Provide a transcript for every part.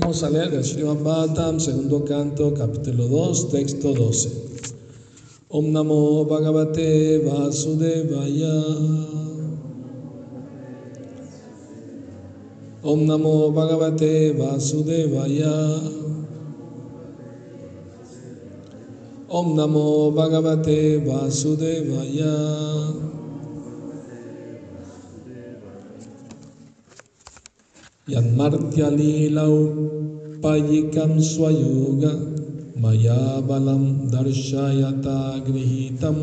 Vamos a leer el Srimad segundo canto, capítulo 2, texto 12. Om Namo Bhagavate Vasudevaya. Om Namo Bhagavate Vasudevaya. Om Namo Bhagavate Vasudevaya. Yanmartya lilau payikam swayuga maya balam darshayata grihitam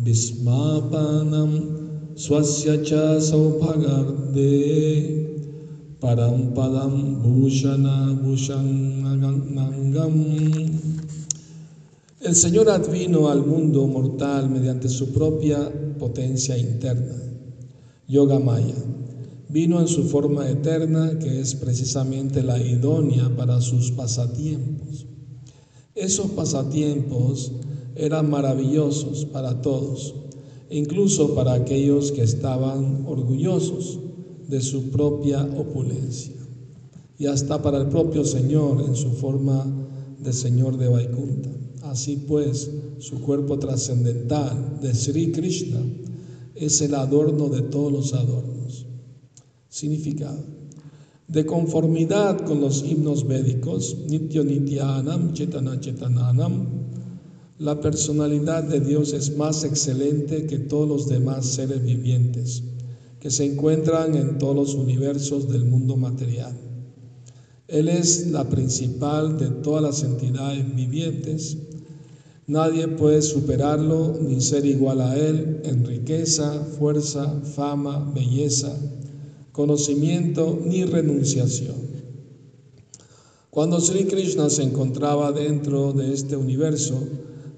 bismapanam swasya cha saubhagarde param bhushana bhushanangam El Señor advino al mundo mortal mediante su propia potencia interna, Yoga Maya vino en su forma eterna, que es precisamente la idónea para sus pasatiempos. Esos pasatiempos eran maravillosos para todos, incluso para aquellos que estaban orgullosos de su propia opulencia, y hasta para el propio Señor en su forma de Señor de Vaikunta. Así pues, su cuerpo trascendental de Sri Krishna es el adorno de todos los adornos. Significado. De conformidad con los himnos védicos, Nityo Nityanam, Chetana Chetananam, la personalidad de Dios es más excelente que todos los demás seres vivientes que se encuentran en todos los universos del mundo material. Él es la principal de todas las entidades vivientes. Nadie puede superarlo ni ser igual a Él en riqueza, fuerza, fama, belleza, conocimiento ni renunciación. Cuando Sri Krishna se encontraba dentro de este universo,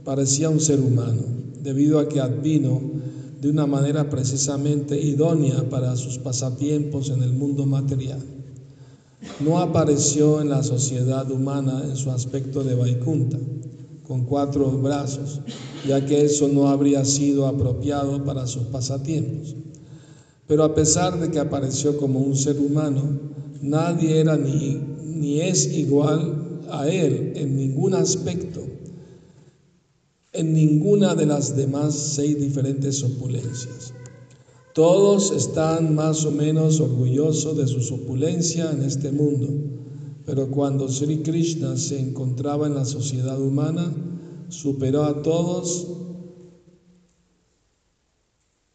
parecía un ser humano, debido a que advino de una manera precisamente idónea para sus pasatiempos en el mundo material. No apareció en la sociedad humana en su aspecto de Vaikunta, con cuatro brazos, ya que eso no habría sido apropiado para sus pasatiempos. Pero a pesar de que apareció como un ser humano, nadie era ni, ni es igual a él en ningún aspecto, en ninguna de las demás seis diferentes opulencias. Todos están más o menos orgullosos de su opulencia en este mundo, pero cuando Sri Krishna se encontraba en la sociedad humana, superó a todos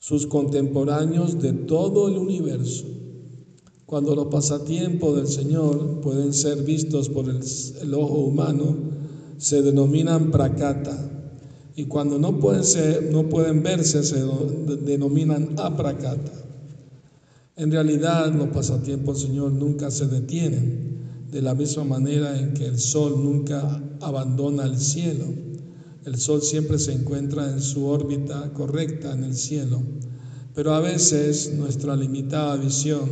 sus contemporáneos de todo el universo. Cuando los pasatiempos del Señor pueden ser vistos por el, ojo humano, se denominan prakata. Y cuando no pueden, ser, no pueden verse, se denominan aprakata. En realidad, los pasatiempos del Señor nunca se detienen, de la misma manera en que el sol nunca abandona el cielo. El Sol siempre se encuentra en su órbita correcta en el cielo, pero a veces nuestra limitada visión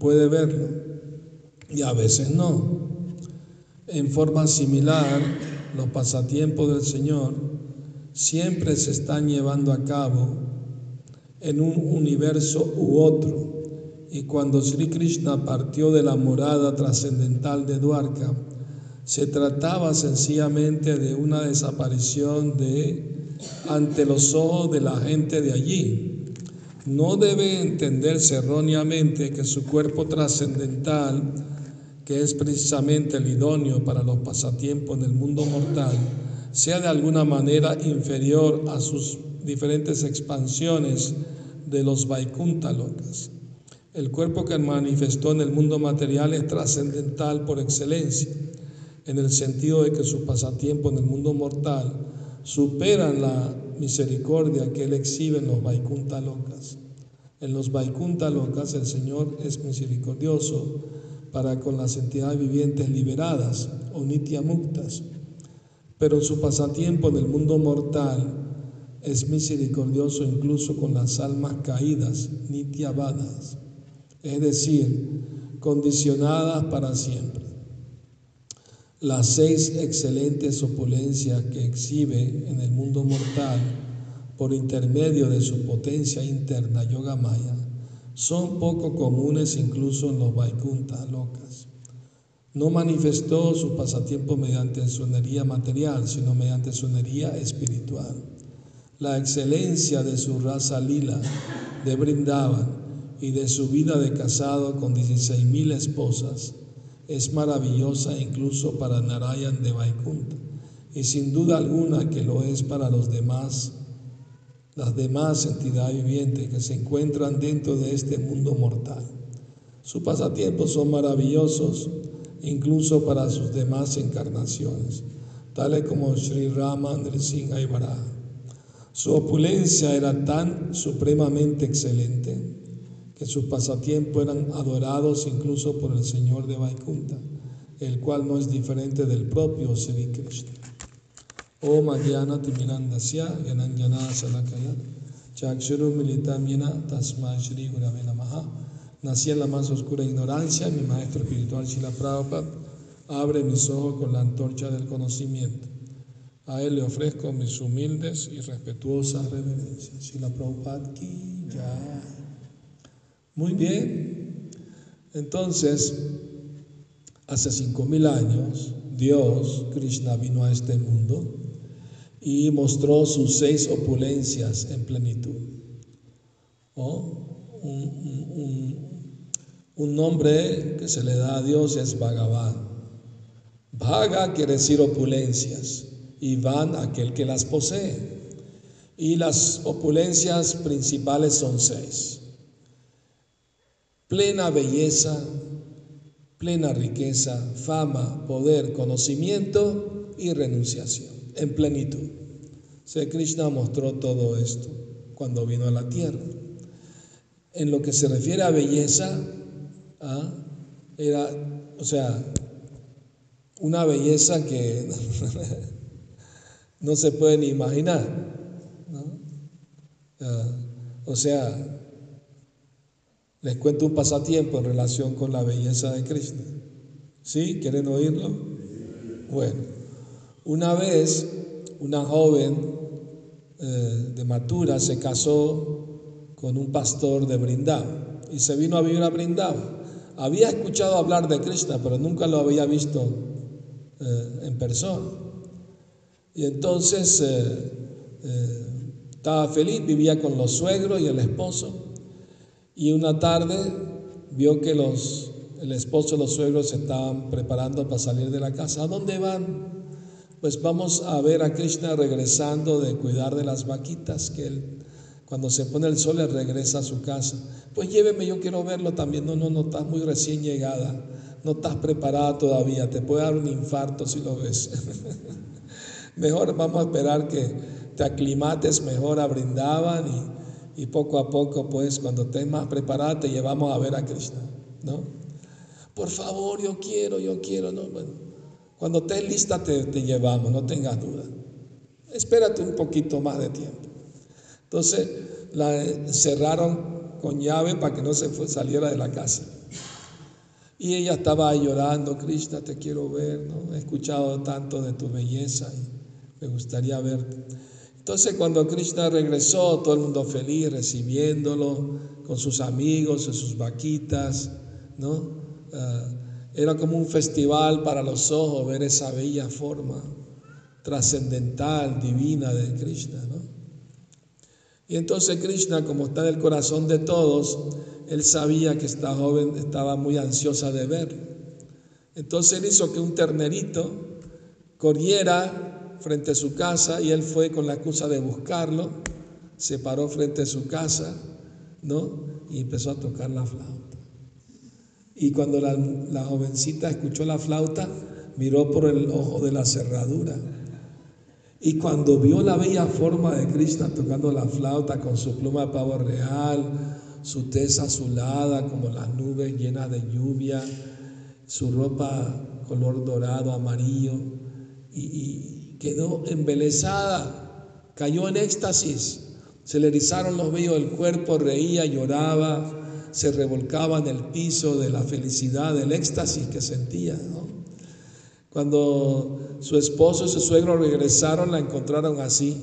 puede verlo y a veces no. En forma similar, los pasatiempos del Señor siempre se están llevando a cabo en un universo u otro. Y cuando Sri Krishna partió de la morada trascendental de Dwarka, se trataba sencillamente de una desaparición de ante los ojos de la gente de allí. No debe entenderse erróneamente que su cuerpo trascendental, que es precisamente el idóneo para los pasatiempos en el mundo mortal, sea de alguna manera inferior a sus diferentes expansiones de los Vaikunta locas. El cuerpo que manifestó en el mundo material es trascendental por excelencia en el sentido de que sus pasatiempos en el mundo mortal superan la misericordia que Él exhibe en los Vaikunta locas. En los Vaikunta locas el Señor es misericordioso para con las entidades vivientes liberadas o nitya muktas, pero su pasatiempo en el mundo mortal es misericordioso incluso con las almas caídas, vadas, es decir, condicionadas para siempre. Las seis excelentes opulencias que exhibe en el mundo mortal por intermedio de su potencia interna Yoga Maya son poco comunes incluso en los Vaikunta locas. no manifestó su pasatiempo mediante su energía material, sino mediante su energía espiritual. La excelencia de su raza lila de Brindavan y de su vida de casado con 16.000 esposas es maravillosa incluso para Narayan de Vaikunta y sin duda alguna que lo es para los demás, las demás entidades vivientes que se encuentran dentro de este mundo mortal. Sus pasatiempos son maravillosos incluso para sus demás encarnaciones, tales como Sri Rama Nrsimha y Varaha. Su opulencia era tan supremamente excelente que sus pasatiempos eran adorados incluso por el Señor de Vaikunta, el cual no es diferente del propio Sri Krishna. Om Adhyana Timirandasya Yananjana Salakaya Chakshuru Militam Yena Tasma Shri Gurave Namaha Nací en la más oscura ignorancia, mi maestro espiritual Shila Prabhupada abre mis ojos con la antorcha del conocimiento. A él le ofrezco mis humildes y respetuosas reverencias. Shila Prabhupada ki ya. Muy bien. Entonces, hace cinco mil años, Dios, Krishna, vino a este mundo y mostró sus seis opulencias en plenitud. un, nombre que se le da a Dios es Bhagavan. Bhaga quiere decir opulencias y Van aquel que las posee. Y las opulencias principales son seis. Plena belleza, plena riqueza, fama, poder, conocimiento y renunciación en plenitud. Se Krishna mostró todo esto cuando vino a la tierra. En lo que se refiere a belleza, ¿ah? era, o sea, una belleza que no se puede ni imaginar. Ah, o sea, les cuento un pasatiempo en relación con la belleza de Krishna. ¿Sí? ¿Quieren oírlo? Bueno. Una vez una joven eh, de Matura se casó con un pastor de Brindavan y se vino a vivir a Brindavan. Había escuchado hablar de Krishna, pero nunca lo había visto eh, en persona. Y entonces eh, estaba feliz, vivía con los suegros y el esposo. Y una tarde vio que los, el esposo y los suegros se estaban preparando para salir de la casa. ¿A dónde van? pues vamos a ver a Krishna regresando de cuidar de las vaquitas, que él cuando se pone el sol le regresa a su casa. Pues lléveme, yo quiero verlo también. No, no, no estás muy recién llegada, no estás preparada todavía, te puede dar un infarto si lo ves. mejor vamos a esperar que te aclimates mejor a Brindaban y, y poco a poco, pues cuando estés más preparada, te llevamos a ver a Krishna, ¿no? Por favor, yo quiero, yo quiero, ¿no? Bueno, cuando estés lista te, llevamos, no tengas duda. Espérate un poquito más de tiempo. Entonces la cerraron con llave para que no se saliera de la casa. Y ella estaba llorando, Krishna, te quiero ver, ¿no? He escuchado tanto de tu belleza y me gustaría verte. Entonces cuando Krishna regresó, todo el mundo feliz recibiéndolo con sus amigos, en sus vaquitas, ¿no? Ah, era como un festival para los ojos ver esa bella forma trascendental, divina de Krishna. ¿no? Y entonces Krishna, como está en el corazón de todos, él sabía que esta joven estaba muy ansiosa de verlo. Entonces él hizo que un ternerito corriera frente a su casa y él fue con la excusa de buscarlo, se paró frente a su casa, ¿no? Y empezó a tocar la flauta. Y cuando la, jovencita escuchó la flauta, miró por el ojo de la cerradura. Y cuando vio la bella forma de Krishna tocando la flauta con su pluma de pavo real, su tez azulada como las nubes llenas de lluvia, su ropa color dorado, amarillo, y, y quedó embelesada, cayó en éxtasis, se le erizaron los vellos del cuerpo, reía, lloraba, se revolcaba en el piso de la felicidad, del éxtasis que sentía. Cuando su esposo y su suegro regresaron, la encontraron así.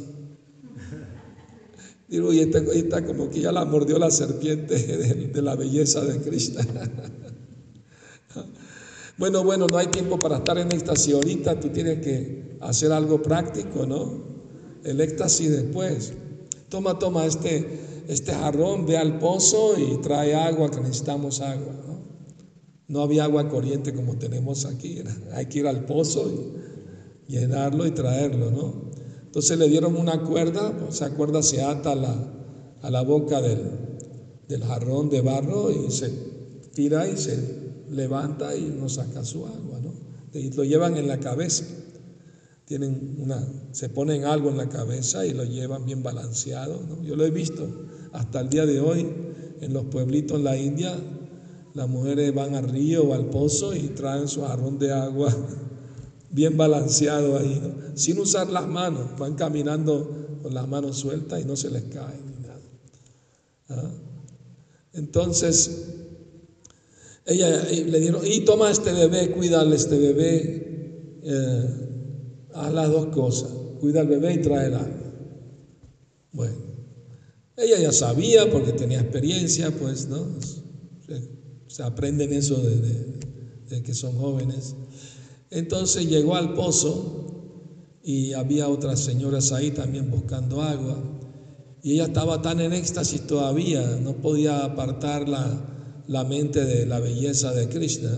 Digo, y está, como que ya la mordió la serpiente de, la belleza de Krishna. Bueno, bueno, no hay tiempo para estar en éxtasis ahorita, tú tienes que hacer algo práctico, ¿no? El éxtasis después. Toma, toma este, este jarrón, ve al pozo y trae agua, que necesitamos agua, ¿no? No había agua corriente como tenemos aquí, hay que ir al pozo y llenarlo y traerlo, ¿no? Entonces le dieron una cuerda, esa cuerda se ata a la, a la boca del, del jarrón de barro y se tira y se levanta y no saca su agua, ¿no? Y lo llevan en la cabeza. Tienen una, se ponen algo en la cabeza y lo llevan bien balanceado, ¿no? Yo lo he visto hasta el día de hoy en los pueblitos en la India. Las mujeres van al río o al pozo y traen su jarrón de agua bien balanceado ahí, sin usar las manos, van caminando con las manos sueltas y no se les cae ni nada. ¿Ah? Entonces, ella le dieron, y toma este bebé, cuídale este bebé, eh, haz las dos cosas, cuida al bebé y trae el agua. Bueno, ella ya sabía porque tenía experiencia, pues, ¿no? Se, aprenden eso de, que son jóvenes. Entonces llegó al pozo y había otras señoras ahí también buscando agua. Y ella estaba tan en éxtasis todavía, no podía apartarla la mente de la belleza de Krishna,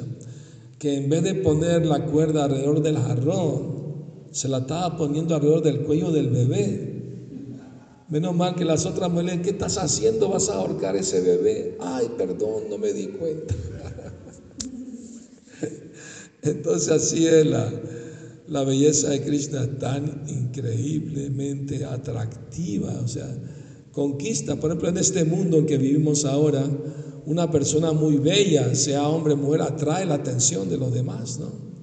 que en vez de poner la cuerda alrededor del jarrón, se la estaba poniendo alrededor del cuello del bebé. Menos mal que las otras mujeres, ¿qué estás haciendo? ¿Vas a ahorcar ese bebé? Ay, perdón, no me di cuenta. Entonces así es la, la belleza de Krishna, tan increíblemente atractiva, o sea, conquista, por ejemplo, en este mundo en que vivimos ahora, una persona muy bella, sea hombre o mujer, atrae la atención de los demás, ¿no?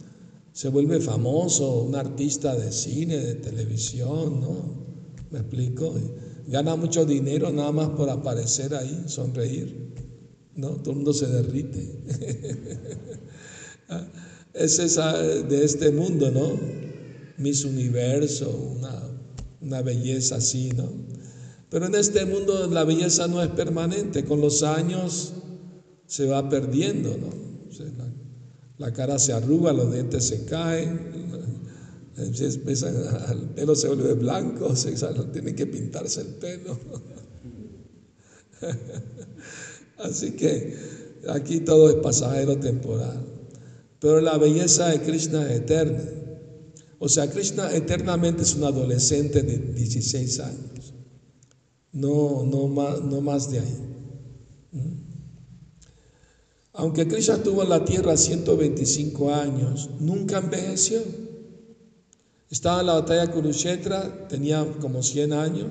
Se vuelve famoso, un artista de cine, de televisión, ¿no? ¿Me explico? Gana mucho dinero nada más por aparecer ahí, sonreír, ¿no? Todo el mundo se derrite. es esa de este mundo, ¿no? Miss Universo, una, una belleza así, ¿no? Pero en este mundo la belleza no es permanente, con los años se va perdiendo, ¿no? La, cara se arruga, los dientes se caen, el pelo se vuelve blanco, se, tiene que pintarse el pelo. Así que aquí todo es pasajero temporal. Pero la belleza de Krishna es eterna. O sea, Krishna eternamente es un adolescente de 16 años. No, no, más, no más de ahí. ¿Mm? Aunque Krishna estuvo en la tierra 125 años, nunca envejeció. Estaba en la batalla de Kurukshetra, tenía como 100 años,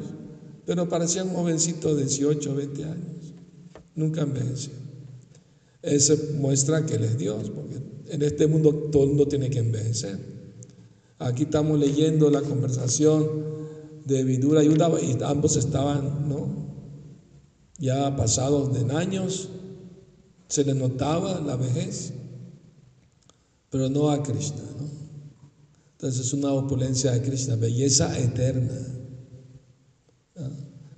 pero parecía un jovencito de 18 o 20 años. Nunca envejeció. Eso muestra que Él es Dios, porque en este mundo todo el mundo tiene que envejecer. Aquí estamos leyendo la conversación de Vidura y y ambos estaban, ¿no? Ya pasados de años, se le notaba la vejez, pero no a Krishna, ¿no? Entonces es una opulencia de Krishna, belleza eterna.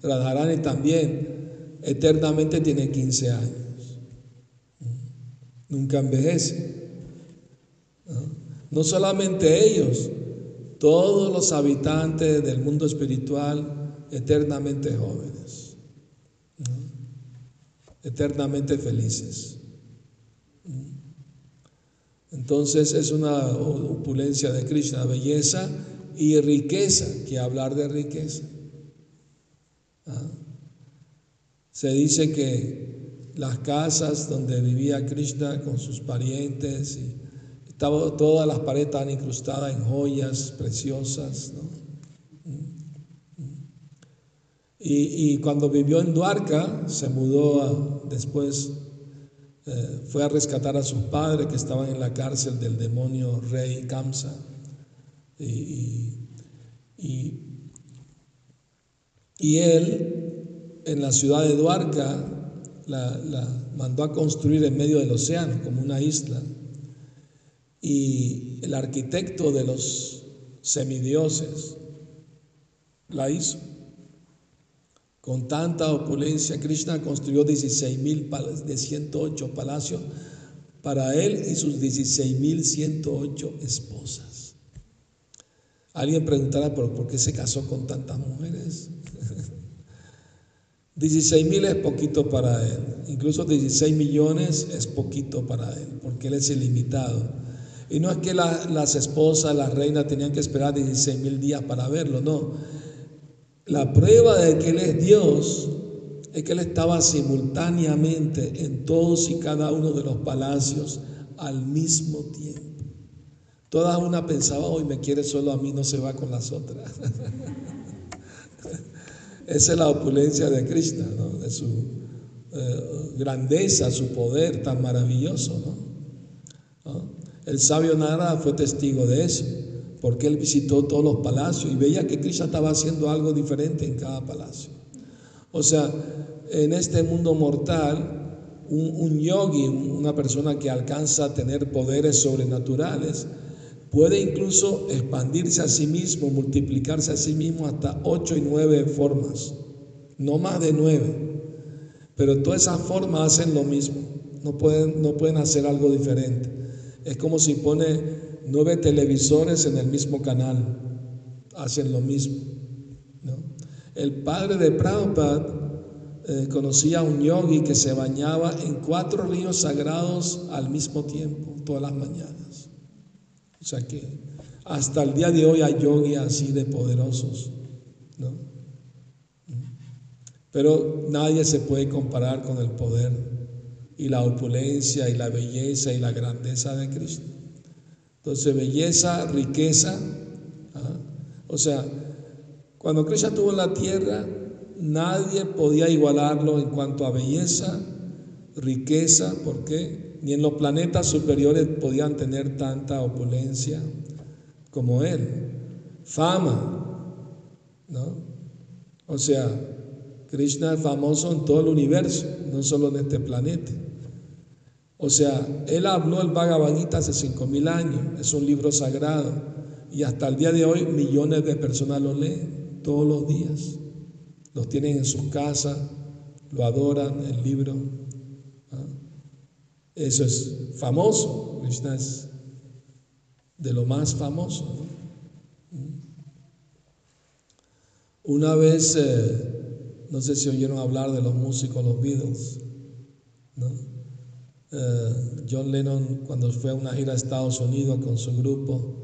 Radharani también eternamente tiene 15 años. Nunca envejece. no solamente ellos, todos los habitantes del mundo espiritual eternamente jóvenes, eternamente felices. Entonces es una opulencia de Krishna, belleza y riqueza, que hablar de riqueza. ¿Ah? Se dice que las casas donde vivía Krishna con sus parientes y todas las paredes estaban incrustadas en joyas preciosas. Y, cuando vivió en Duarca, se mudó después, eh, fue a rescatar a sus padres que estaban en la cárcel del demonio rey Kamsa. Y, él, en la ciudad de Duarca, la mandó a construir en medio del océano, como una isla y el arquitecto de los semidioses la hizo. Con tanta opulencia, Krishna construyó 16 mil de 108 palacios para él y sus 16.108 esposas. Alguien preguntará, por qué se casó con tantas mujeres? 16 mil es poquito para él, incluso 16 millones es poquito para él, porque él es ilimitado. Y no es que las esposas, las reinas tenían que esperar 16 mil días para verlo, no. La prueba de que él es Dios es que él estaba simultáneamente en todos y cada uno de los palacios al mismo tiempo. Toda una pensaba, hoy me quiere solo a mí, no se va con las otras. Esa es la opulencia de Krishna, de su eh, grandeza, su poder tan maravilloso. El sabio Nara fue testigo de eso, porque él visitó todos los palacios y veía que Krishna estaba haciendo algo diferente en cada palacio. O sea, en este mundo mortal, un, yogi, una persona que alcanza a tener poderes sobrenaturales, Puede incluso expandirse a sí mismo, multiplicarse a sí mismo hasta ocho y nueve formas, no más de nueve. Pero todas esas formas hacen lo mismo, no pueden, no pueden hacer algo diferente. Es como si pone nueve televisores en el mismo canal, hacen lo mismo. El padre de Prabhupada eh, conocía a un yogi que se bañaba en cuatro ríos sagrados al mismo tiempo, todas las mañanas. O sea que hasta el día de hoy hay yogis así de poderosos, ¿no? Pero nadie se puede comparar con el poder y la opulencia y la belleza y la grandeza de Cristo. Entonces, belleza, riqueza. O sea, cuando Cristo estuvo en la tierra, nadie podía igualarlo en cuanto a belleza, riqueza. ¿Por qué? ni en los planetas superiores podían tener tanta opulencia como él. Fama, ¿no? O sea, Krishna es famoso en todo el universo, no solo en este planeta. O sea, él habló el Bhagavad Gita hace cinco mil años, es un libro sagrado y hasta el día de hoy millones de personas lo leen todos los días. Los tienen en sus casas, lo adoran, el libro. Eso es famoso, Krishna es de lo más famoso. Una vez, eh, no sé si oyeron hablar de los músicos, los Beatles, eh, John Lennon cuando fue a una gira a Estados Unidos con su grupo,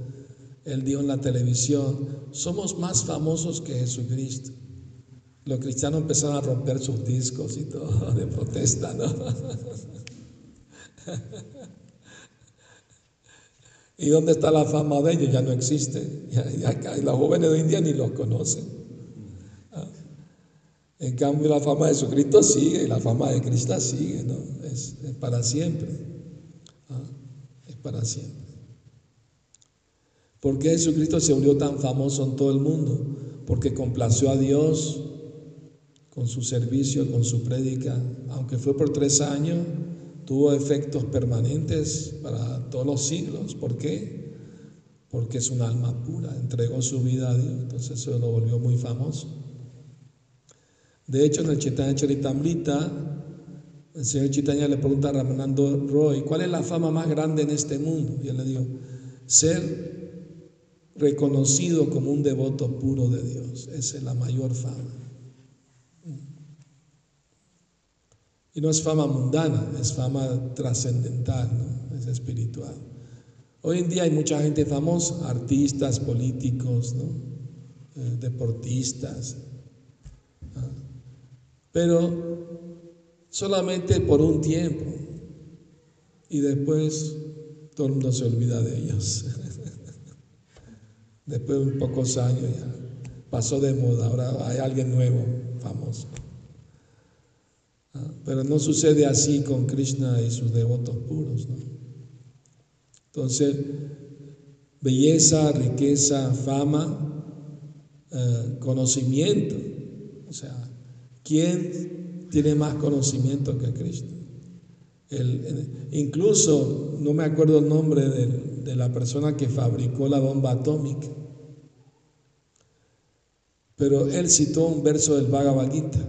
él dijo en la televisión, somos más famosos que Jesucristo. Los cristianos empezaron a romper sus discos y todo de protesta, ¿no? ¿Y dónde está la fama de ellos? Ya no existe. Ya, los jóvenes de hoy día ni los conocen. En cambio, la fama de Jesucristo sigue y la fama de Cristo sigue, ¿no? Es, para siempre. Ah. Es para siempre. ¿Por qué Jesucristo se volvió tan famoso en todo el mundo? Porque complació a Dios con su servicio, con su prédica, aunque fue por tres años, tuvo efectos permanentes para todos los siglos. ¿Por qué? Porque es un alma pura, entregó su vida a Dios, entonces eso lo volvió muy famoso. De hecho, en el Chaitanya Charitamrita, el señor Chaitanya le pregunta a Ramanando Roy, ¿cuál es la fama más grande en este mundo? Y él le dijo, ser reconocido como un devoto puro de Dios, esa es la mayor fama. Y no es fama mundana, es fama trascendental, es espiritual. Hoy en día hay mucha gente famosa, artistas, políticos, eh, deportistas, pero solamente por un tiempo y después todo el mundo se olvida de ellos. después de pocos años ya pasó de moda, ahora hay alguien nuevo, famoso. Pero no sucede así con Krishna y sus devotos puros. Entonces, belleza, riqueza, fama, eh, conocimiento. O sea, ¿quién tiene más conocimiento que Krishna? incluso, no me acuerdo el nombre de, de la persona que fabricó la bomba atómica, pero él citó un verso del Bhagavad Gita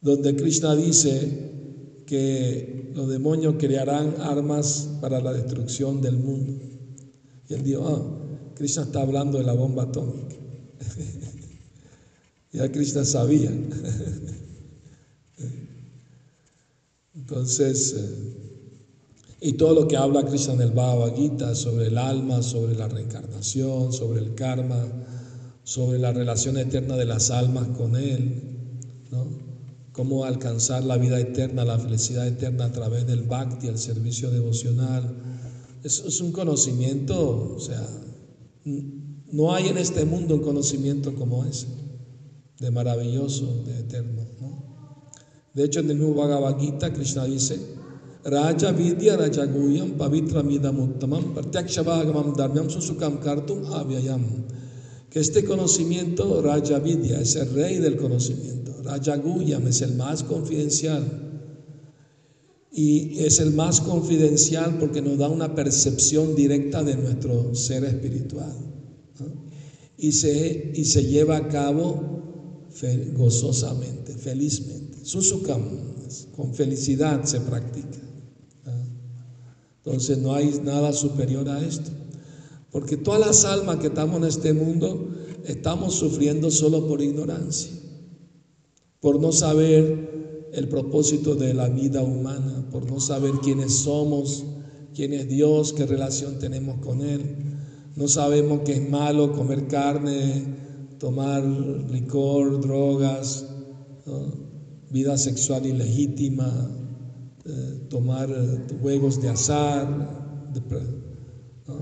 donde Krishna dice que los demonios crearán armas para la destrucción del mundo. Y él dijo, ah, Krishna está hablando de la bomba atómica. ya Krishna sabía. Entonces, eh, y todo lo que habla Krishna en el Bhagavad Gita sobre el alma, sobre la reencarnación, sobre el karma, sobre la relación eterna de las almas con Él, ¿no? cómo alcanzar la vida eterna, la felicidad eterna a través del bhakti, el servicio devocional. Eso es un conocimiento, o sea, no hay en este mundo un conocimiento como ese, de maravilloso, de eterno. De hecho, en el mismo Bhagavad Gita, Krishna dice, Raja Vidya Raja Guyam Pavitra Midam Uttamam Pratyakshavāgamam Dharmyam Susukam Kartum Avyayam. Que este conocimiento, Raja Vidya, es el rey del conocimiento. Raja Guyam es el más confidencial. Y es el más confidencial porque nos da una percepción directa de nuestro ser espiritual. Y, se, y se lleva a cabo gozosamente, felizmente. Susukam, con felicidad se practica. Entonces no hay nada superior a esto. Porque todas las almas que estamos en este mundo estamos sufriendo solo por ignorancia, por no saber el propósito de la vida humana, por no saber quiénes somos, quién es Dios, qué relación tenemos con Él. No sabemos que es malo comer carne, tomar licor, drogas, vida sexual ilegítima, eh, tomar eh, juegos de azar,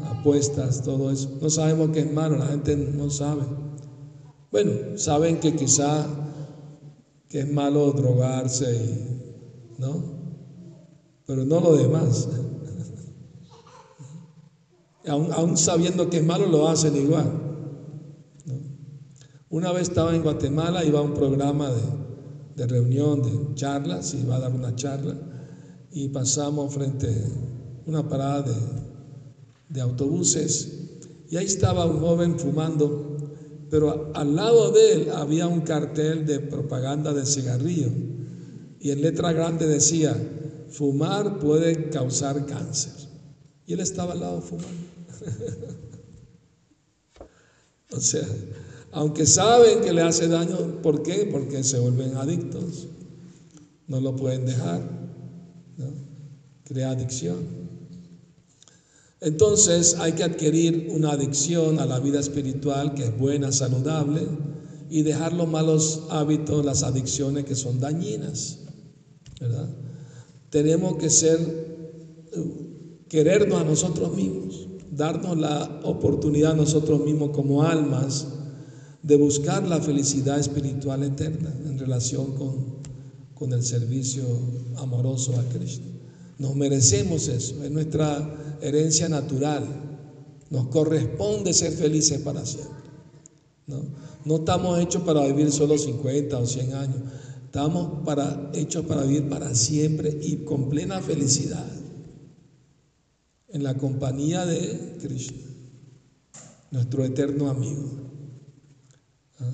apuestas, todo eso. No sabemos qué es malo, la gente no sabe. Bueno, saben que quizá que es malo drogarse, ¿no? Pero no lo demás. aún, sabiendo que es malo, lo hacen igual. Una vez estaba en Guatemala, iba a un programa de, de reunión, de charlas, iba a dar una charla y pasamos frente a una parada de, autobuses y ahí estaba un joven fumando, pero al lado de él había un cartel de propaganda de cigarrillo y en letra grande decía, fumar puede causar cáncer. Y él estaba al lado fumando. o sea, aunque saben que le hace daño, ¿por qué? Porque se vuelven adictos. No lo pueden dejar crea adicción. Entonces hay que adquirir una adicción a la vida espiritual que es buena, saludable, y dejar los malos hábitos, las adicciones que son dañinas. Tenemos que ser, querernos a nosotros mismos, darnos la oportunidad a nosotros mismos como almas de buscar la felicidad espiritual eterna en relación con, con el servicio amoroso a Cristo. Nos merecemos eso, es nuestra herencia natural. Nos corresponde ser felices para siempre. ¿no? no estamos hechos para vivir solo 50 o 100 años. Estamos para, hechos para vivir para siempre y con plena felicidad. En la compañía de Krishna, nuestro eterno amigo. ¿Ah?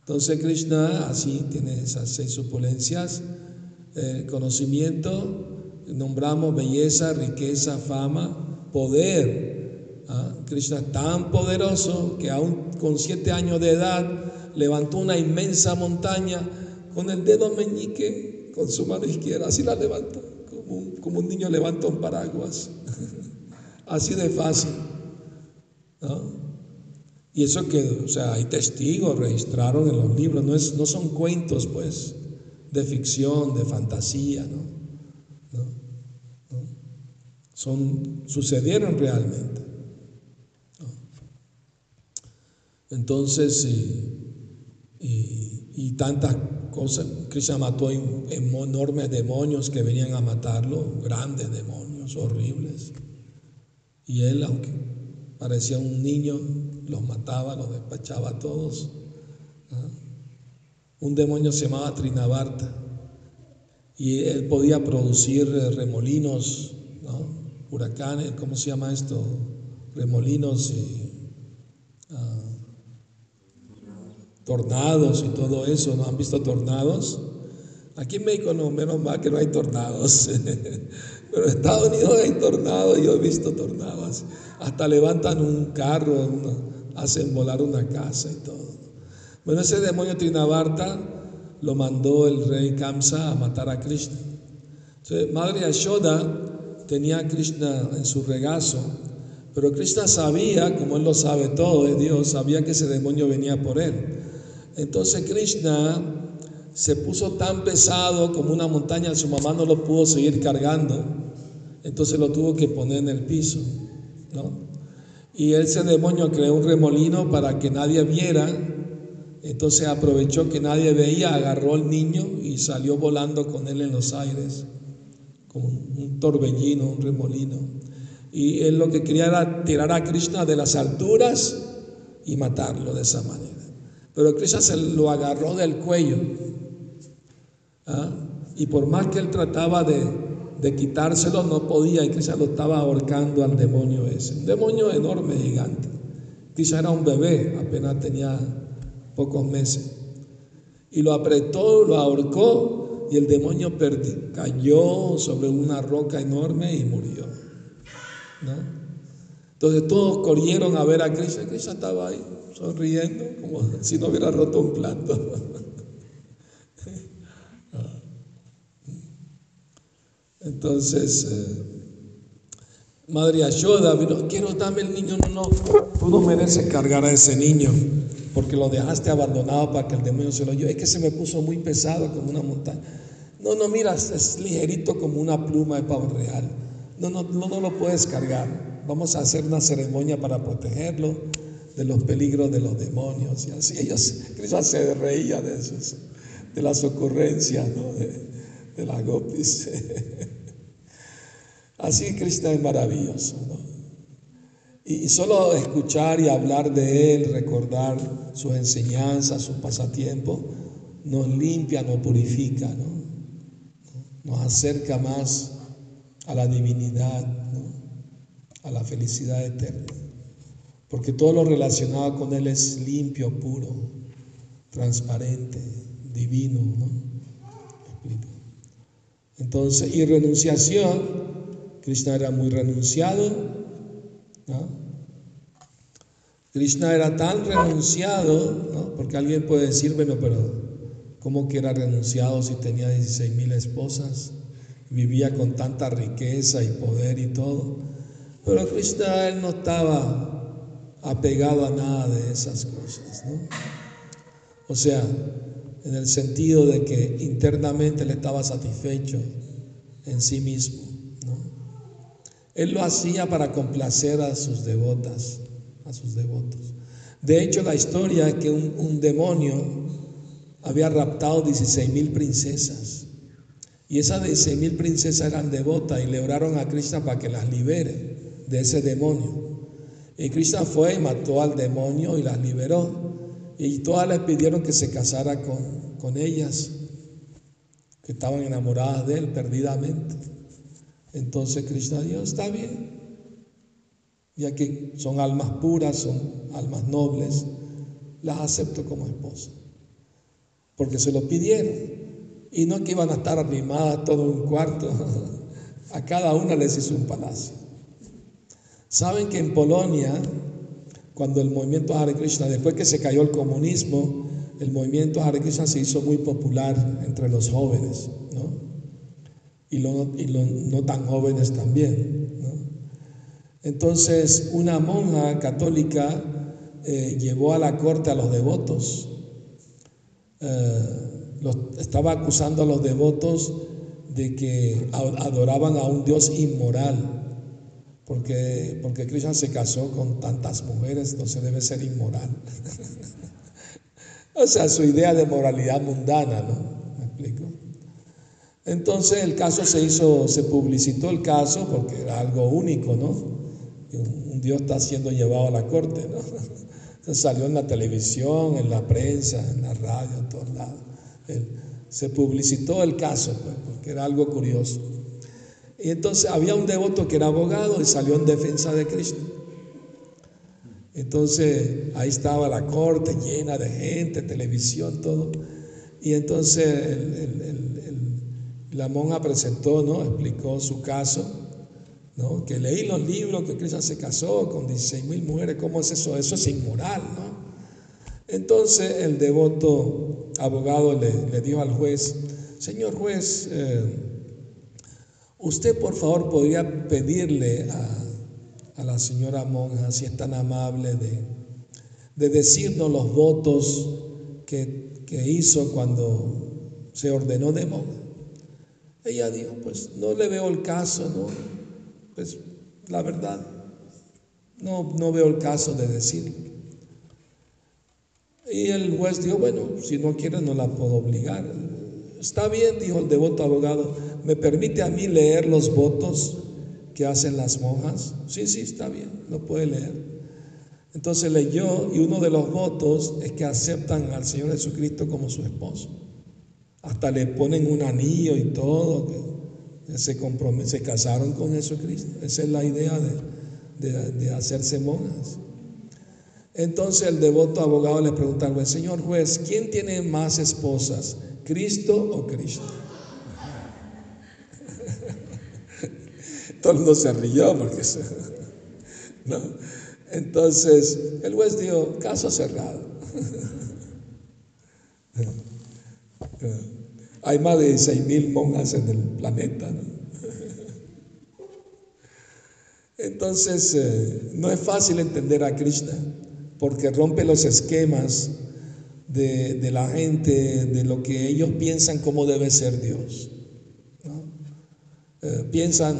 Entonces Krishna así tiene esas seis supulencias, eh, conocimiento, nombramos belleza, riqueza, fama, poder. ¿ah? Krishna es tan poderoso que aún con siete años de edad levantó una inmensa montaña con el dedo meñique, con su mano izquierda, así la levantó, como un, como un niño levanta un paraguas. así de fácil. Y eso que, o sea, hay testigos, registraron en los libros, no, es, no son cuentos, pues, de ficción, de fantasía, ¿no? Son, sucedieron realmente. Entonces, y, tantas cosas, Cristo mató enormes demonios que venían a matarlo, grandes demonios, horribles. Y él, aunque parecía un niño, los mataba, los despachaba a todos. Un demonio se llamaba Trinabarta y él podía producir remolinos, huracanes, ¿cómo se llama esto? Remolinos y ah, tornados y todo eso, ¿no han visto tornados? Aquí en México no, menos mal que no hay tornados. Pero en Estados Unidos hay tornados, yo he visto tornados. Hasta levantan un carro, hacen volar una casa y todo. Bueno, ese demonio Trinabarta lo mandó el rey Kamsa a matar a Krishna. Entonces, Madre Ashoda tenía a Krishna en su regazo, pero Krishna sabía, como él lo sabe todo, es Dios, sabía que ese demonio venía por él. Entonces Krishna se puso tan pesado como una montaña, su mamá no lo pudo seguir cargando, entonces lo tuvo que poner en el piso. ¿no? Y ese demonio creó un remolino para que nadie viera entonces aprovechó que nadie veía, agarró al niño y salió volando con él en los aires, como un torbellino, un remolino. Y él lo que quería era tirar a Krishna de las alturas y matarlo de esa manera. Pero Krishna se lo agarró del cuello. ¿ah? Y por más que él trataba de, de quitárselo, no podía. Y Krishna lo estaba ahorcando al demonio ese. Un demonio enorme, gigante. Krishna era un bebé, apenas tenía pocos meses. Y lo apretó, lo ahorcó y el demonio cayó sobre una roca enorme y murió. Entonces todos corrieron a ver a Krishna. Krishna estaba ahí sonriendo como si no hubiera roto un plato. Entonces, eh, Madre Ashoda vino, quiero darme el niño, no, no, tú no mereces cargar a ese niño porque lo dejaste abandonado para que el demonio se lo lleve. Es que se me puso muy pesado como una montaña. No, no, mira, es ligerito como una pluma de pavo real. No, no, no, no lo puedes cargar. Vamos a hacer una ceremonia para protegerlo de los peligros de los demonios. Y así ellos, Cristo se reía de eso, de las ocurrencias, ¿no? de, de las gopis. Así Cristo es maravilloso. Y solo escuchar y hablar de Él, recordar sus enseñanzas, sus pasatiempos, nos limpia, nos purifica, ¿no? nos acerca más a la divinidad, a la felicidad eterna. Porque todo lo relacionado con Él es limpio, puro, transparente, divino. ¿no? Entonces, y renunciación, Krishna era muy renunciado, Krishna era tan renunciado, porque alguien puede decir, bueno, pero ¿cómo que era renunciado si tenía 16 mil esposas? Vivía con tanta riqueza y poder y todo. Pero Krishna él no estaba apegado a nada de esas cosas, ¿no? O sea, en el sentido de que internamente él estaba satisfecho en sí mismo. Él lo hacía para complacer a sus devotas, a sus devotos. De hecho, la historia es que un, demonio había raptado 16 mil princesas. Y esas 16 mil princesas eran devotas y le oraron a Krishna para que las libere de ese demonio. Y Krishna fue y mató al demonio y las liberó. Y todas le pidieron que se casara con, con ellas, que estaban enamoradas de él perdidamente. Entonces Krishna dijo, está bien, ya que son almas puras, son almas nobles, las acepto como esposa, porque se lo pidieron. Y no que iban a estar arrimadas todo un cuarto, a cada una les hizo un palacio. Saben que en Polonia, cuando el movimiento Hare Krishna, después que se cayó el comunismo, el movimiento Hare Krishna se hizo muy popular entre los jóvenes, y los no tan jóvenes también. Entonces, una monja católica eh, llevó a la corte a los devotos. Eh, estaba acusando a los devotos de que adoraban a un Dios inmoral, porque, porque Krishna se casó con tantas mujeres, entonces debe ser inmoral. o sea, su idea de moralidad mundana, ¿no? ¿Me explico? Entonces el caso se hizo, se publicitó el caso porque era algo único, ¿no? Un Dios está siendo llevado a la corte, ¿no? Entonces salió en la televisión, en la prensa, en la radio, en todos lados. Se publicitó el caso, pues, porque era algo curioso. Y entonces había un devoto que era abogado y salió en defensa de Cristo. Entonces ahí estaba la corte llena de gente, televisión, todo. Y entonces el, La monja presentó, ¿no? Explicó su caso, ¿no? Que leí los libros, que Cristian se casó con 16 mil mujeres, ¿cómo es eso? Eso es inmoral, ¿no? Entonces el devoto abogado le, dijo al juez, señor juez, eh, usted por favor podría pedirle a, la señora monja, si es tan amable, de, de decirnos los votos que, que hizo cuando se ordenó de monja. Ella dijo, pues no le veo el caso, ¿no? Pues la verdad, no, no veo el caso de decirle. Y el juez dijo, bueno, si no quiere no la puedo obligar. Está bien, dijo el devoto abogado, ¿me permite a mí leer los votos que hacen las monjas? Sí, sí, está bien, lo puede leer. Entonces leyó y uno de los votos es que aceptan al Señor Jesucristo como su esposo. Hasta le ponen un anillo y todo, que se, se casaron con Jesucristo. Esa es la idea de, de, hacerse monjas. Entonces el devoto abogado le pregunta al juez, señor juez, ¿quién tiene más esposas, Cristo o Cristo? Todo el mundo se rió porque... ¿no? Entonces el juez dijo, caso cerrado. Hay más de 16 mil monjas en el planeta. Entonces, eh, no es fácil entender a Krishna porque rompe los esquemas de, la gente, de lo que ellos piensan cómo debe ser Dios. Eh, piensan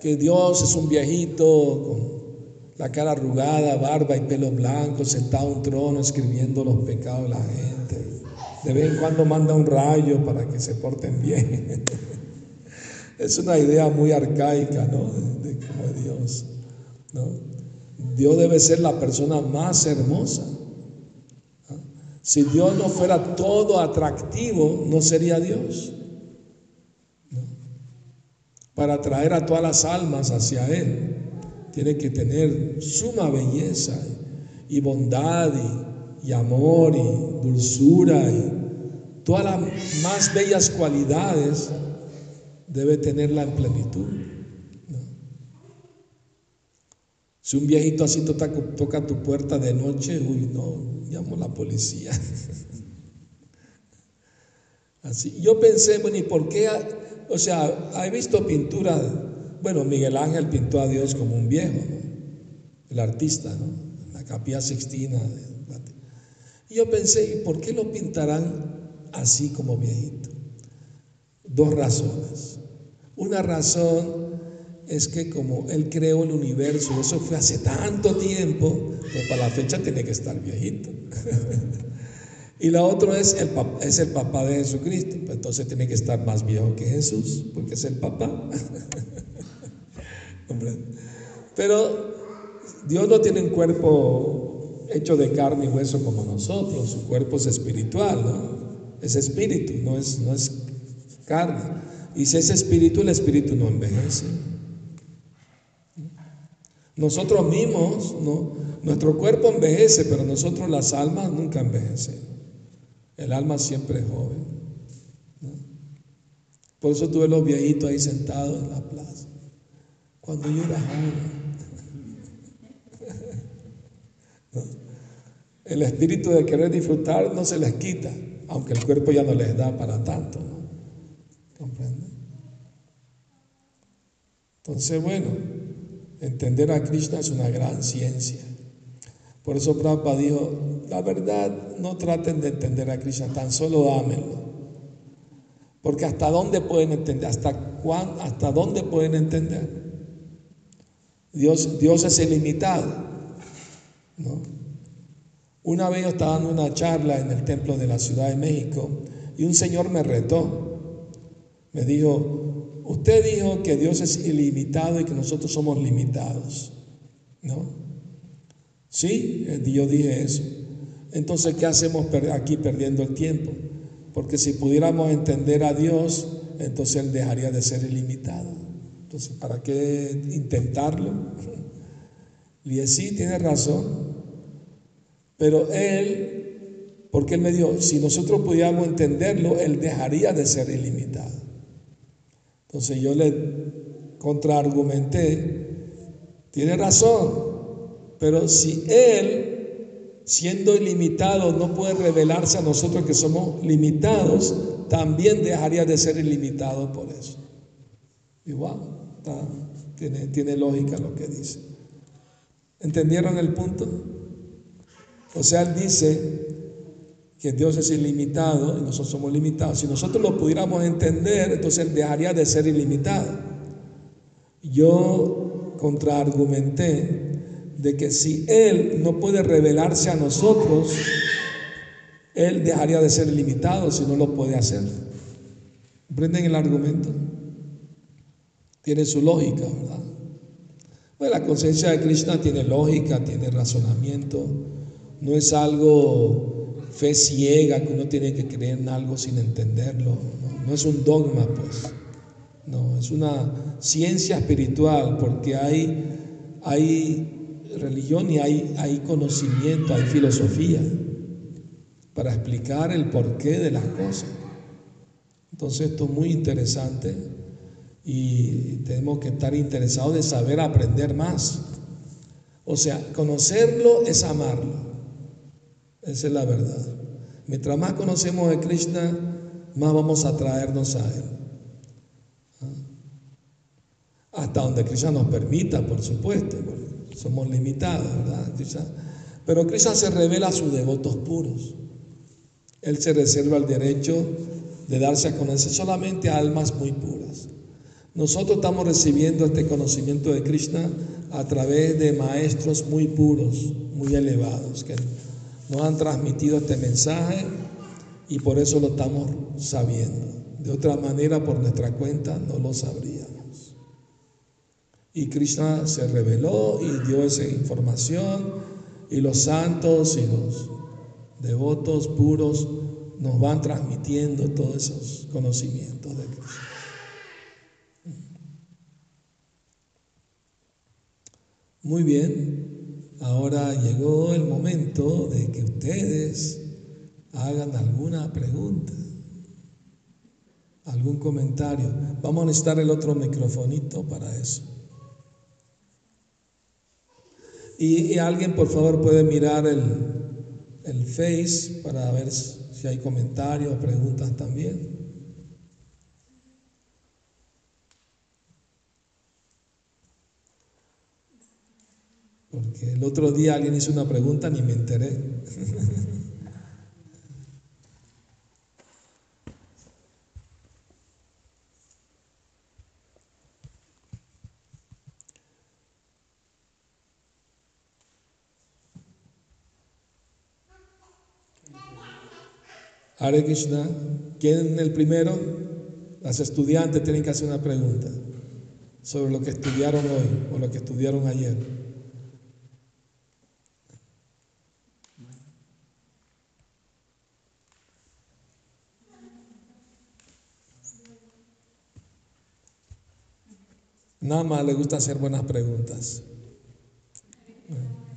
que Dios es un viejito con la cara arrugada, barba y pelo blanco, sentado en un trono escribiendo los pecados de la gente. De vez en cuando manda un rayo para que se porten bien. es una idea muy arcaica, ¿no? De, de Dios, ¿no? Dios debe ser la persona más hermosa. Si Dios no fuera todo atractivo, no sería Dios. Para atraer a todas las almas hacia Él, tiene que tener suma belleza y bondad y, y amor y dulzura y todas las más bellas cualidades debe tenerla en plenitud. Si un viejito así toca, tu puerta de noche, uy, no, llamo la policía. Así. Yo pensé, bueno, ¿y por qué? O sea, he visto pintura, bueno, Miguel Ángel pintó a Dios como un viejo, el artista, ¿no? La capilla sixtina. Y yo pensé, ¿y por qué lo pintarán así como viejito? Dos razones. Una razón es que como Él creó el universo, eso fue hace tanto tiempo, pues para la fecha tiene que estar viejito. y la otra es el, es el papá de Jesucristo, pues entonces tiene que estar más viejo que Jesús, porque es el papá. Pero Dios no tiene un cuerpo hecho de carne y hueso como nosotros, su cuerpo es espiritual, ¿no? es espíritu, no es, no es carne. Y si es espíritu, el espíritu no envejece. Nosotros mismos, ¿no? nuestro cuerpo envejece, pero nosotros las almas nunca envejecen. El alma siempre es joven. Por eso tuve los viejitos ahí sentados en la plaza. Cuando yo era joven. El espíritu de querer disfrutar no se les quita, aunque el cuerpo ya no les da para tanto. ¿no? ¿Comprende? Entonces, bueno. Entender a Krishna es una gran ciencia. Por eso Prabhupada dijo, la verdad, no traten de entender a Krishna, tan solo ámenlo. Porque hasta dónde pueden entender, hasta cuán, hasta dónde pueden entender. Dios, Dios es ilimitado. Una vez yo estaba dando una charla en el templo de la Ciudad de México y un señor me retó. Me dijo, Usted dijo que Dios es ilimitado y que nosotros somos limitados. ¿No? Sí, eh, yo dije eso. Entonces, ¿qué hacemos aquí perdiendo el tiempo? Porque si pudiéramos entender a Dios, entonces Él dejaría de ser ilimitado. Entonces, ¿para qué intentarlo? Y sí, tiene razón. Pero Él, porque Él me dijo, si nosotros pudiéramos entenderlo, Él dejaría de ser ilimitado. Entonces yo le contraargumenté, tiene razón, pero si Él, siendo ilimitado, no puede revelarse a nosotros que somos limitados, también dejaría de ser ilimitado por eso. Igual, tiene, tiene lógica lo que dice. ¿Entendieron el punto? O sea, Él dice que Dios es ilimitado y nosotros somos limitados. Si nosotros lo pudiéramos entender, entonces Él dejaría de ser ilimitado. Yo contraargumenté de que si Él no puede revelarse a nosotros, Él dejaría de ser limitado si no lo puede hacer. ¿Comprenden el argumento? Tiene su lógica, ¿verdad? Pues la conciencia de Krishna tiene lógica, tiene razonamiento, no es algo fe ciega que uno tiene que creer en algo sin entenderlo, no, es un dogma, pues, no, es una ciencia espiritual porque hay, hay religión y hay, hay conocimiento, hay filosofía para explicar el porqué de las cosas. Entonces esto es muy interesante y tenemos que estar interesados de saber aprender más. O sea, conocerlo es amarlo. Esa es la verdad. Mientras más conocemos de Krishna, más vamos a traernos a Él. ¿Ah? Hasta donde Krishna nos permita, por supuesto somos limitados, ¿verdad? Pero Cristo se revela a sus devotos puros. Él se reserva el derecho de darse a conocer solamente a almas muy puras. Nosotros estamos recibiendo este conocimiento de Krishna a través de maestros muy puros, muy elevados, que nos han transmitido este mensaje y por eso lo estamos sabiendo. De otra manera, por nuestra cuenta, no lo sabríamos. Y Krishna se reveló y dio esa información y los santos y los devotos puros nos van transmitiendo todos esos conocimientos de Krishna. Muy bien, ahora llegó el momento de que ustedes hagan alguna pregunta, algún comentario. Vamos a necesitar el otro microfonito para eso. Y, alguien, por favor, puede mirar el, el Face para ver si hay comentarios o preguntas también. Porque el otro día alguien hizo una pregunta, ni me enteré. Hare Krishna, ¿quién es el primero? Las estudiantes tienen que hacer una pregunta sobre lo que estudiaron hoy o lo que estudiaron ayer. Nada más le gusta hacer buenas preguntas.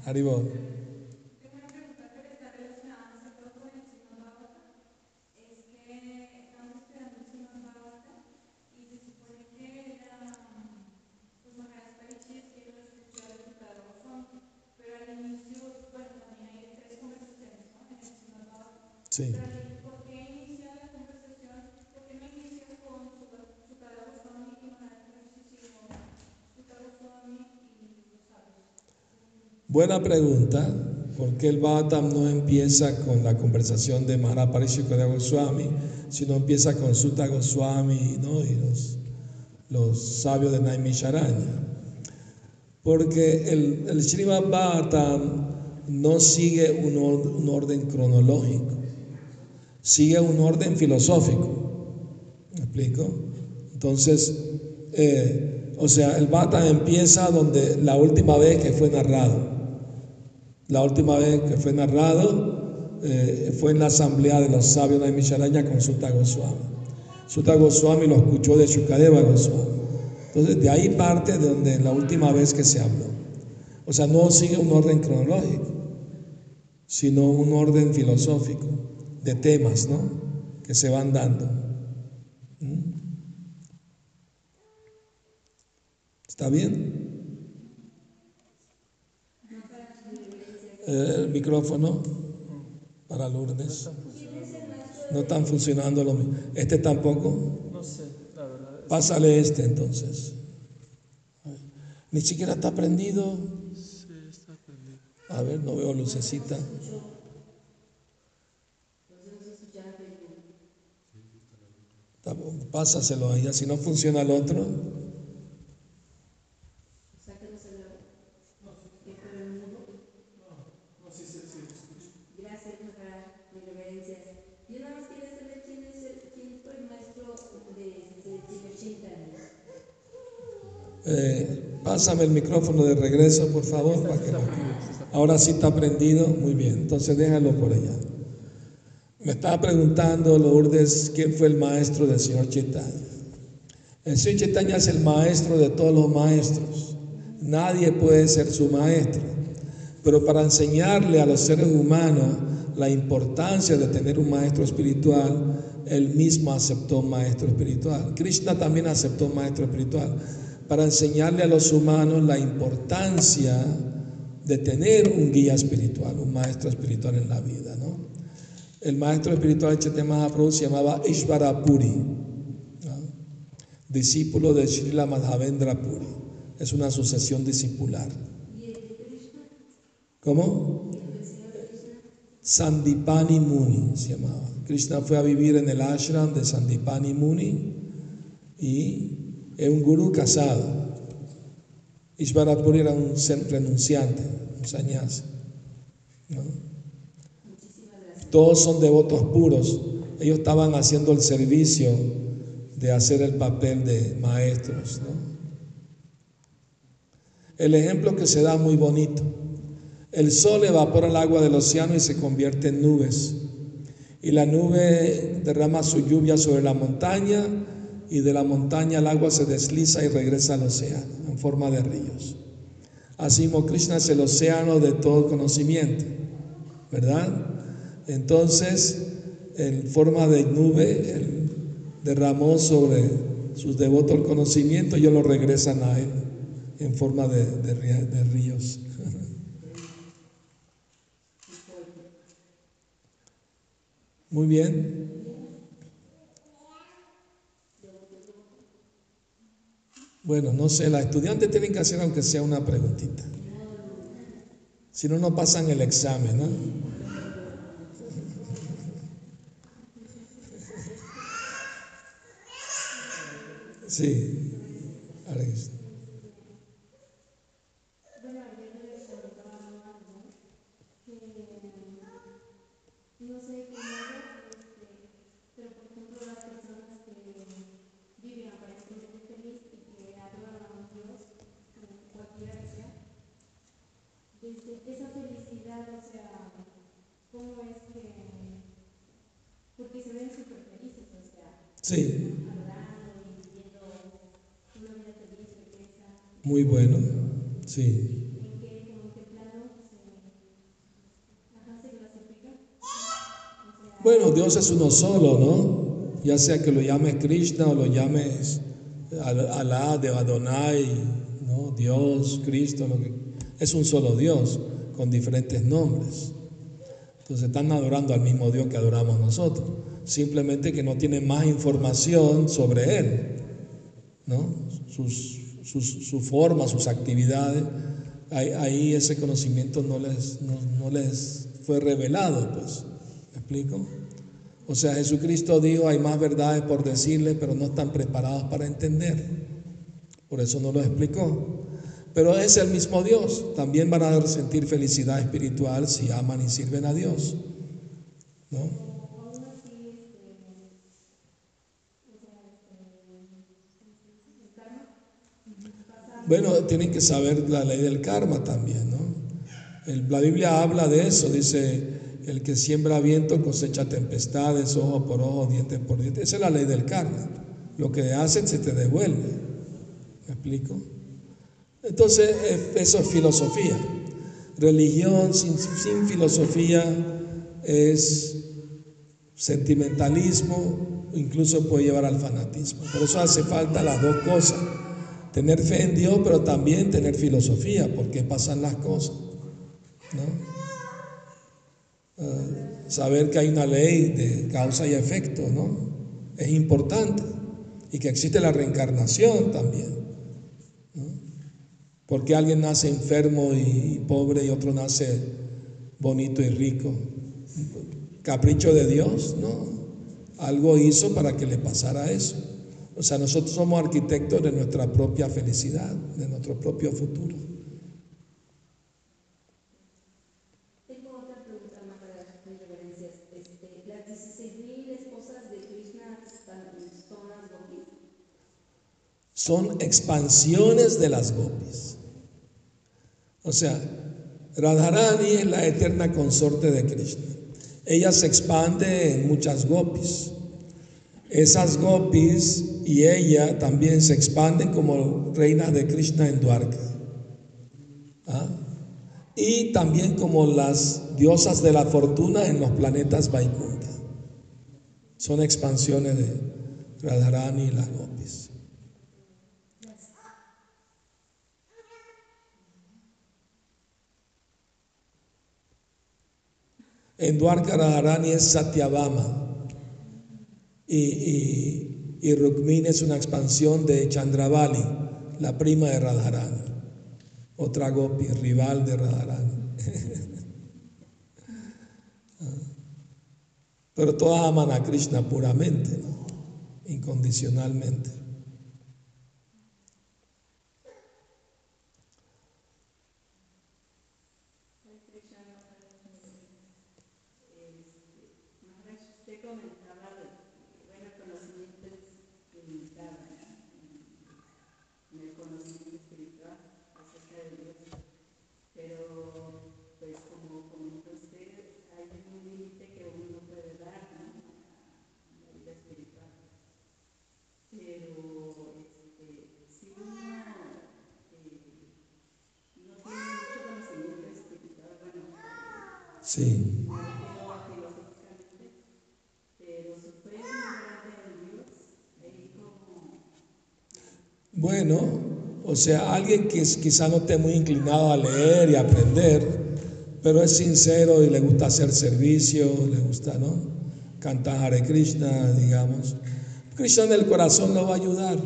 Arriba. Sí. ¿Por qué inicia la conversación? ¿Por qué no inicia con su Sutara y y los sabios? Buena pregunta. ¿Por qué el Bhattam no empieza con la conversación de Maharaparishi con Goswami, sino empieza con Sutta Goswami y los, los sabios de Naimisharanya? Porque el, el Srimad no sigue un, un orden cronológico sigue un orden filosófico. ¿Me explico? Entonces, eh, o sea, el Bata empieza donde la última vez que fue narrado. La última vez que fue narrado eh, fue en la asamblea de los sabios de Michalaya con Sutta Goswami. Sutta Goswami lo escuchó de Shukadeva Goswami. Entonces, de ahí parte de donde la última vez que se habló. O sea, no sigue un orden cronológico, sino un orden filosófico de temas ¿no? que se van dando. ¿Mm? ¿Está bien? Eh, el micrófono para Lourdes. No están funcionando lo mismo. ¿Este tampoco? No sé, la verdad. Pásale este entonces. Ni siquiera está prendido. Sí, está perdido. A ver, no veo lucecita. Pásaselo a ella. Si no funciona el otro, Gracias, Majara, mi reverencias. Yo nada más quería saber quién, es el, quién fue el maestro de, de, de 80 años. Eh, pásame el micrófono de regreso, por favor. para que Ahora sí está prendido. Muy bien. Entonces déjalo por allá. Me estaba preguntando, Lourdes, quién fue el maestro del señor Chaitanya. El señor Chaitanya es el maestro de todos los maestros. Nadie puede ser su maestro. Pero para enseñarle a los seres humanos la importancia de tener un maestro espiritual, él mismo aceptó un maestro espiritual. Krishna también aceptó un maestro espiritual. Para enseñarle a los humanos la importancia de tener un guía espiritual, un maestro espiritual en la vida. ¿no? El maestro espiritual Chaitanya Mahaprabhu se llamaba Ishvara Puri, ¿no? discípulo de Srila Madhavendra Puri. Es una sucesión discipular. ¿Cómo? Sandipani Muni se llamaba. Krishna fue a vivir en el ashram de Sandipani Muni y es un gurú casado. Ishvarapuri era un renunciante, un sannyasi. ¿no? Todos son devotos puros. Ellos estaban haciendo el servicio de hacer el papel de maestros. El ejemplo que se da muy bonito. El sol evapora el agua del océano y se convierte en nubes. Y la nube derrama su lluvia sobre la montaña y de la montaña el agua se desliza y regresa al océano en forma de ríos. Así Krishna es el océano de todo conocimiento, ¿verdad? Entonces, en forma de nube, él derramó sobre sus devotos el conocimiento y ellos lo regresan a él en forma de ríos. Muy bien. Bueno, no sé, las estudiantes tienen que hacer aunque sea una preguntita. Si no, no pasan el examen, ¿no? Sí. Alex. Bueno, ayer le preguntaba a algo que no sé cómo era, este, pero por ejemplo las personas que viven aparentemente feliz y que adoran a un Dios, como cualquiera que sea, desde esa felicidad, o sea, ¿cómo es que, porque se ven súper felices, o sea, Sí, adorando y viviendo una vida feliz, riqueza, muy bueno. Sí. en qué, como en qué plano se, ajá, se clasifica. O sea, Bueno, Dios es uno solo, ¿no? Ya sea que lo llames Krishna o lo llames Al- Alá de Adonai, ¿no? Dios, Cristo, lo que... es un solo Dios con diferentes nombres. Entonces están adorando al mismo Dios que adoramos nosotros, simplemente que no tienen más información sobre Él, ¿no? Sus, su forma, sus actividades, ahí, ese conocimiento no les, no les fue revelado, pues, ¿me explico? O sea, Jesucristo dijo, hay más verdades por decirle, pero no están preparados para entender. Por eso no lo explicó. Pero es el mismo Dios. También van a sentir felicidad espiritual si aman y sirven a Dios. ¿No? Bueno, tienen que saber la ley del karma también, ¿no? El- la Biblia habla de eso, dice, el que siembra viento cosecha tempestades, ojo por ojo, diente por diente. Esa es la ley del karma. Lo que haces se te devuelve. ¿Me explico? Entonces, eh, eso es filosofía. Religión sin, sin filosofía es sentimentalismo, incluso puede llevar al fanatismo. Por eso hace falta las dos cosas. tener fe en Dios, pero también tener filosofía, porque pasan las cosas. ¿no? Eh, saber que hay una ley de causa y efecto, ¿no? Es importante. Y que existe la reencarnación también. Porque alguien nace enfermo y pobre y otro nace bonito y rico. Capricho de Dios, ¿no? Algo hizo para que le pasara eso. O sea, nosotros somos arquitectos de nuestra propia felicidad, de nuestro propio futuro. Tengo otra pregunta más para las reverencias. Este, las 16.000 esposas de Krishna están- son las gopis. Son expansiones de las gopis. O sea, Radharani es la eterna consorte de Krishna. Ella se expande en muchas gopis. Esas gopis y ella también se expanden como reinas de Krishna en Dwarka. ¿Ah? Y también como las diosas de la fortuna en los planetas Vaikunta. Son expansiones de Radharani y las gopis. En Dwarka Radharani es Satyabama y, y, Rukmini es una expansión de Chandravali, la prima de Radharani, otra gopi, rival de Radharani. Pero todas aman a Krishna puramente, incondicionalmente. Maharaj, usted comentaba de, bueno, el conocimiento es limitado en el conocimiento espiritual acerca de Dios, pero pues como comentó usted, hay un límite que uno no puede dar ¿no? a la vida espiritual. Pero este, si uno eh, no tiene mucho conocimiento espiritual, bueno, Sí. no filosóficamente, pero su fe es muy grande en Dios, ahí como Bueno, o sea, alguien que quizá no esté muy inclinado a leer y aprender, pero es sincero y le gusta hacer servicio, le gusta, ¿no? Cantar Hare Krishna, digamos. Krishna en el corazón lo va a ayudar,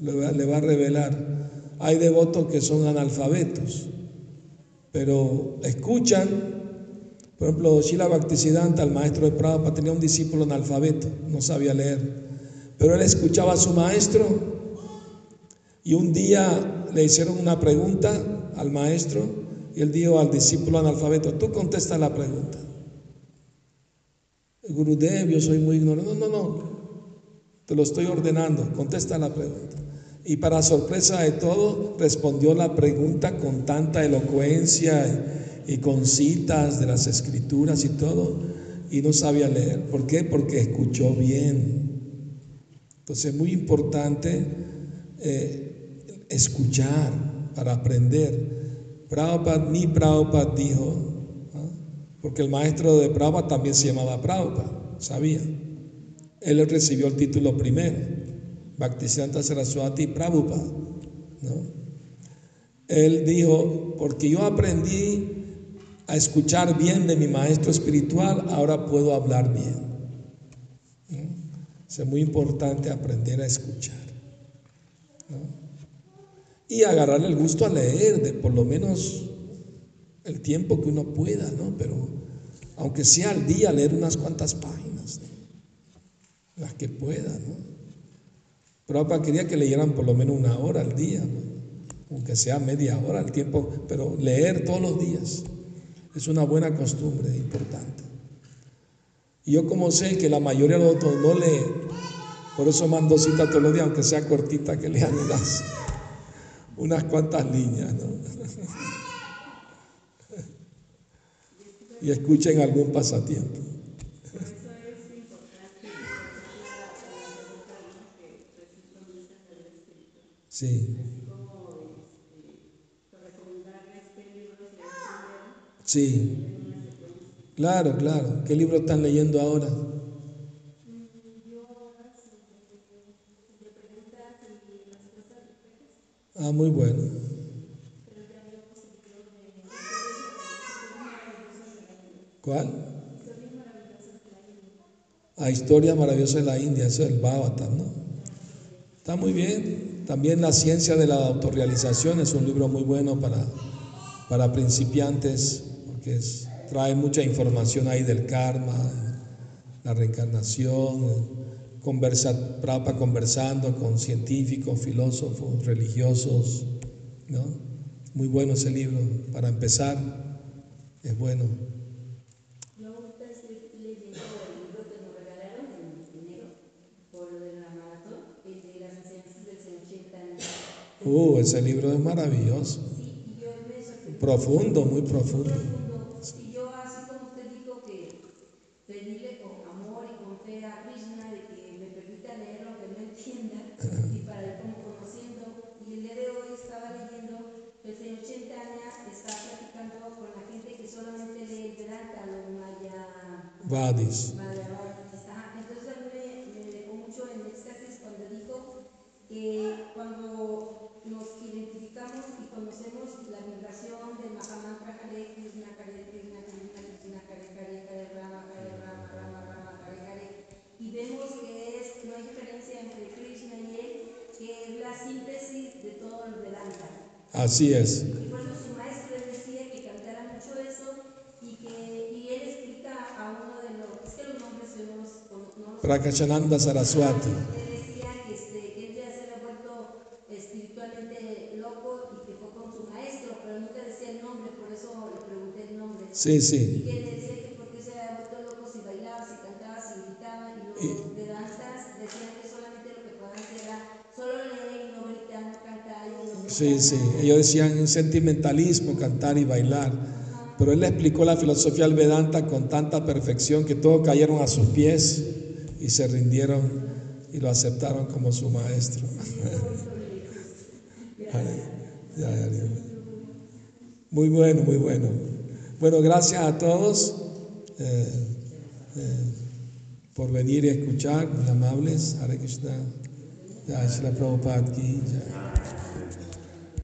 le va, le va a revelar. Hay devotos que son analfabetos, pero escuchan. Por ejemplo, Shila Bhaktisiddhanta, el maestro de Prabhupada, tenía un discípulo analfabeto, no sabía leer, pero él escuchaba a su maestro y un día le hicieron una pregunta al maestro y él dijo al discípulo analfabeto, tú contesta la pregunta. Gurudev, yo soy muy ignorante. No, no, no. Te lo estoy ordenando. Contesta la pregunta. Y para sorpresa de todo, respondió la pregunta con tanta elocuencia y, con citas de las escrituras y todo. Y no sabía leer. ¿Por qué? Porque escuchó bien. Entonces es muy importante eh, escuchar para aprender. Prabhupada, mi Prabhupada dijo, porque el maestro de Prabhupada también se llamaba Prabhupada, sabía. Él recibió el título primero, Bhaktisiddhanta Saraswati Prabhupada. Él dijo, porque yo aprendí a escuchar bien de mi maestro espiritual, ahora puedo hablar bien. Es muy importante aprender a escuchar. Y agarrar el gusto a leer, de por lo menos el tiempo que uno pueda, ¿no? Pero aunque sea al día, leer unas cuantas páginas, las que pueda, ¿no? Prabhupada quería que leyeran por lo menos una hora al día, aunque sea media hora el tiempo, pero leer todos los días es una buena costumbre importante. Y yo como sé que la mayoría de los otros no leen, por eso mando cita todos los días, aunque sea cortita, que lean unas, unas cuantas líneas, ¿no? y escuchen algún pasatiempo. Por Sí. Claro, claro. ¿Qué libro están leyendo ahora? Ah, muy bueno. ¿Cuál? A Historia Maravillosa de la India, eso es el Bhavatam, ¿no? Está muy bien. También La Ciencia de la Autorrealización es un libro muy bueno para, para principiantes es- trae mucha información ahí del karma, la reencarnación, conversa, Prabhupada conversando con científicos, filósofos, religiosos, ¿no? Muy bueno ese libro, para empezar, es bueno. Uh, ese libro es maravilloso, profundo, muy profundo. profundo. Y yo, así como usted dijo, que pedirle con amor y con fe a Krishna de que me permita leer lo que no entienda y para ir como conociendo. Y el día de hoy estaba leyendo que el señor Chaitanya está platicando con la gente que solamente lee el Vedanta, los Maya. Vadis. Ajá, Entonces a mí me, me dejó mucho en éxtasis cuando dijo que cuando nos identificamos y conocemos la vibración del Mahamantra Hare Krishna, Hare Krishna, Krishna Krishna, Hare Hare, Hare Rama, Hare Rama, Rama Rama, Hare Hare, y vemos que es, no hay diferencia entre Krishna y él, que es la síntesis de todo el Vedanta. Así es. Y eso su maestro decía que cantara mucho eso y que y él explica a uno de los, es que los nombres yo no los Prakashananda Saraswati. Él decía que, este, que él ya se había vuelto espiritualmente loco y que fue con su maestro, pero nunca decía el nombre, por eso le pregunté el nombre. Sí, Y sí. decía que Sí, sí. Ellos decían sentimentalismo, cantar y bailar. Pero él le explicó la filosofía del Vedanta con tanta perfección que todos cayeron a sus pies y se rindieron y lo aceptaron como su maestro. Muy bueno, muy bueno. Bueno, gracias a todos eh, eh, por venir y escuchar, muy amables. Hare Krishna. Ya, Prabhupada jai.